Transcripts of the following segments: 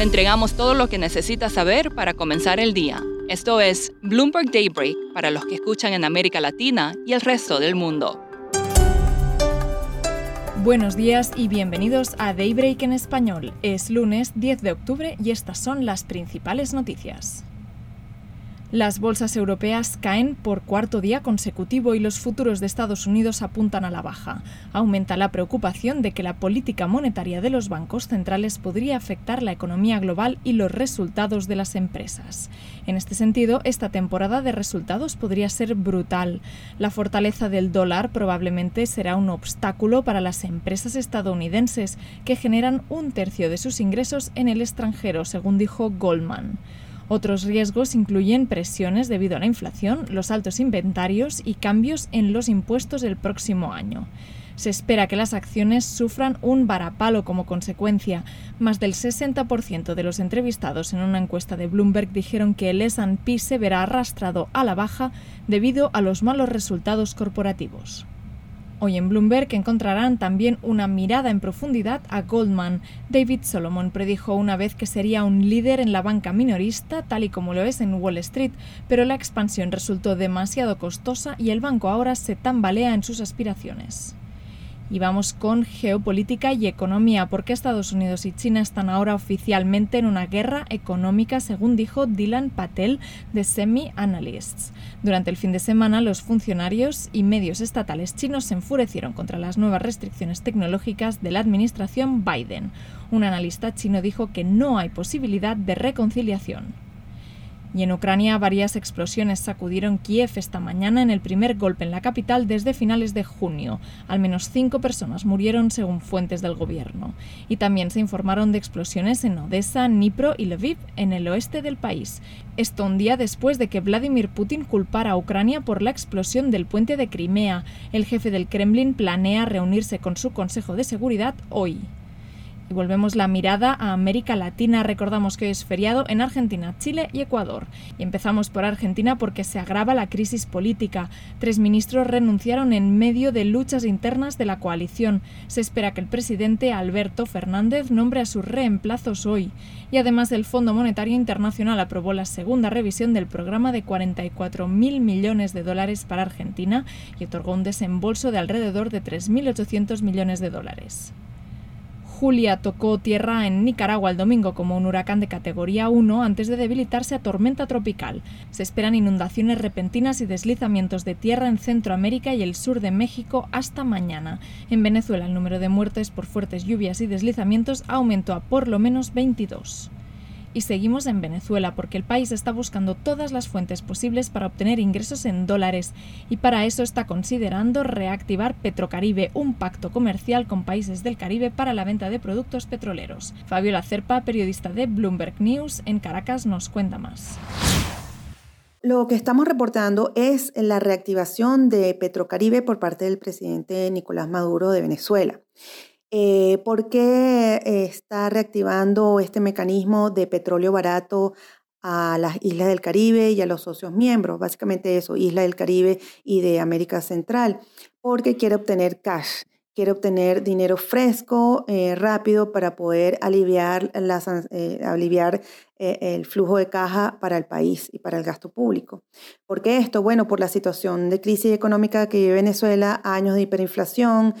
Le entregamos todo lo que necesita saber para comenzar el día. Esto es Bloomberg Daybreak para los que escuchan en América Latina y el resto del mundo. Buenos días y bienvenidos a Daybreak en español. Es lunes 10 de octubre y estas son las principales noticias. Las bolsas europeas caen por cuarto día consecutivo y los futuros de Estados Unidos apuntan a la baja. Aumenta la preocupación de que la política monetaria de los bancos centrales podría afectar la economía global y los resultados de las empresas. En este sentido, esta temporada de resultados podría ser brutal. La fortaleza del dólar probablemente será un obstáculo para las empresas estadounidenses, que generan un tercio de sus ingresos en el extranjero, según dijo Goldman. Otros riesgos incluyen presiones debido a la inflación, los altos inventarios y cambios en los impuestos del próximo año. Se espera que las acciones sufran un varapalo como consecuencia. Más del 60% de los entrevistados en una encuesta de Bloomberg dijeron que el S&P se verá arrastrado a la baja debido a los malos resultados corporativos. Hoy en Bloomberg encontrarán también una mirada en profundidad a Goldman. David Solomon predijo una vez que sería un líder en la banca minorista, tal y como lo es en Wall Street, pero la expansión resultó demasiado costosa y el banco ahora se tambalea en sus aspiraciones. Y vamos con geopolítica y economía, porque Estados Unidos y China están ahora oficialmente en una guerra económica, según dijo Dylan Patel de Semi Analysts. Durante el fin de semana, los funcionarios y medios estatales chinos se enfurecieron contra las nuevas restricciones tecnológicas de la administración Biden. Un analista chino dijo que no hay posibilidad de reconciliación. Y en Ucrania varias explosiones sacudieron Kiev esta mañana en el primer golpe en la capital desde finales de junio. Al menos cinco personas murieron según fuentes del gobierno. Y también se informaron de explosiones en Odessa, Dnipro y Lviv en el oeste del país. Esto un día después de que Vladimir Putin culpara a Ucrania por la explosión del puente de Crimea. El jefe del Kremlin planea reunirse con su Consejo de Seguridad hoy. Y volvemos la mirada a América Latina. Recordamos que hoy es feriado en Argentina, Chile y Ecuador. Y empezamos por Argentina porque se agrava la crisis política. Tres ministros renunciaron en medio de luchas internas de la coalición. Se espera que el presidente Alberto Fernández nombre a sus reemplazos hoy. Y además el Fondo Monetario Internacional aprobó la segunda revisión del programa de 44.000 millones de dólares para Argentina y otorgó un desembolso de alrededor de 3.800 millones de dólares. Julia tocó tierra en Nicaragua el domingo como un huracán de categoría 1 antes de debilitarse a tormenta tropical. Se esperan inundaciones repentinas y deslizamientos de tierra en Centroamérica y el sur de México hasta mañana. En Venezuela el número de muertes por fuertes lluvias y deslizamientos aumentó a por lo menos 22. Y seguimos en Venezuela porque el país está buscando todas las fuentes posibles para obtener ingresos en dólares y para eso está considerando reactivar Petrocaribe, un pacto comercial con países del Caribe para la venta de productos petroleros. Fabiola Cerpa, periodista de Bloomberg News en Caracas, nos cuenta más. Lo que estamos reportando es la reactivación de Petrocaribe por parte del presidente Nicolás Maduro de Venezuela. Eh, ¿Por qué está reactivando este mecanismo de petróleo barato a las islas del Caribe y a los socios miembros? Básicamente eso, Isla del Caribe y de América Central, porque quiere obtener cash quiere obtener dinero fresco, eh, rápido, para poder aliviar, las, eh, aliviar eh, el flujo de caja para el país y para el gasto público. ¿Por qué esto? Bueno, por la situación de crisis económica que vive Venezuela, años de hiperinflación,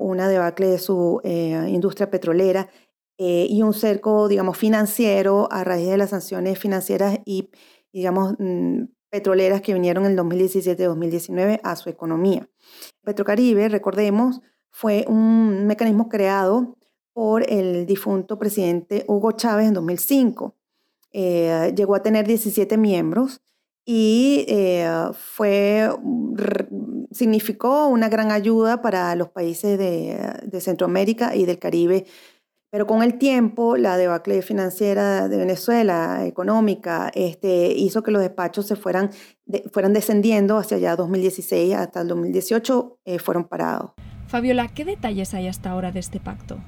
una debacle de su industria petrolera y un cerco, digamos, financiero a raíz de las sanciones financieras y, digamos, mm, petroleras que vinieron en el 2017-2019 a su economía. Petrocaribe, recordemos, fue un mecanismo creado por el difunto presidente Hugo Chávez en 2005. Eh, llegó a tener 17 miembros y eh, fue, significó una gran ayuda para los países de, de, Centroamérica y del Caribe. Pero con el tiempo, la debacle financiera de Venezuela, económica, este, hizo que los despachos se fueran, fueran descendiendo hacia allá 2016 hasta el 2018 eh, fueron parados. Fabiola, ¿qué detalles hay hasta ahora de este pacto?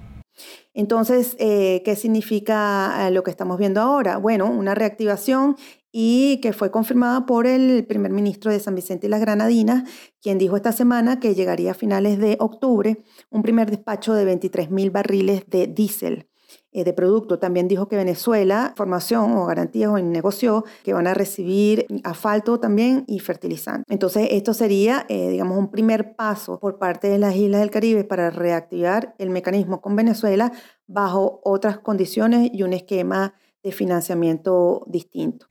Entonces, eh, ¿qué significa eh, lo que estamos viendo ahora? Bueno, una reactivación y que fue confirmada por el primer ministro de San Vicente y las Granadinas, quien dijo esta semana que llegaría a finales de octubre un primer despacho de 23 mil barriles de diésel de producto. También dijo que Venezuela, formación o garantías o negocio que van a recibir asfalto también y fertilizante. Entonces, esto sería, eh, digamos, un primer paso por parte de las Islas del Caribe para reactivar el mecanismo con Venezuela bajo otras condiciones y un esquema de financiamiento distinto.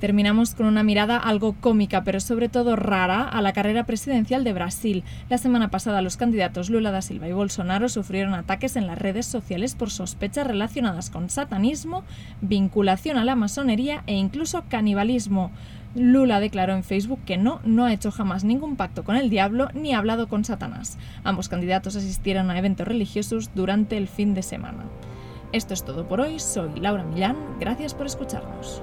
Terminamos con una mirada algo cómica, pero sobre todo rara, a la carrera presidencial de Brasil. La semana pasada los candidatos Lula da Silva y Bolsonaro sufrieron ataques en las redes sociales por sospechas relacionadas con satanismo, vinculación a la masonería e incluso canibalismo. Lula declaró en Facebook que no, no ha hecho jamás ningún pacto con el diablo ni ha hablado con Satanás. Ambos candidatos asistieron a eventos religiosos durante el fin de semana. Esto es todo por hoy, soy Laura Millán, gracias por escucharnos.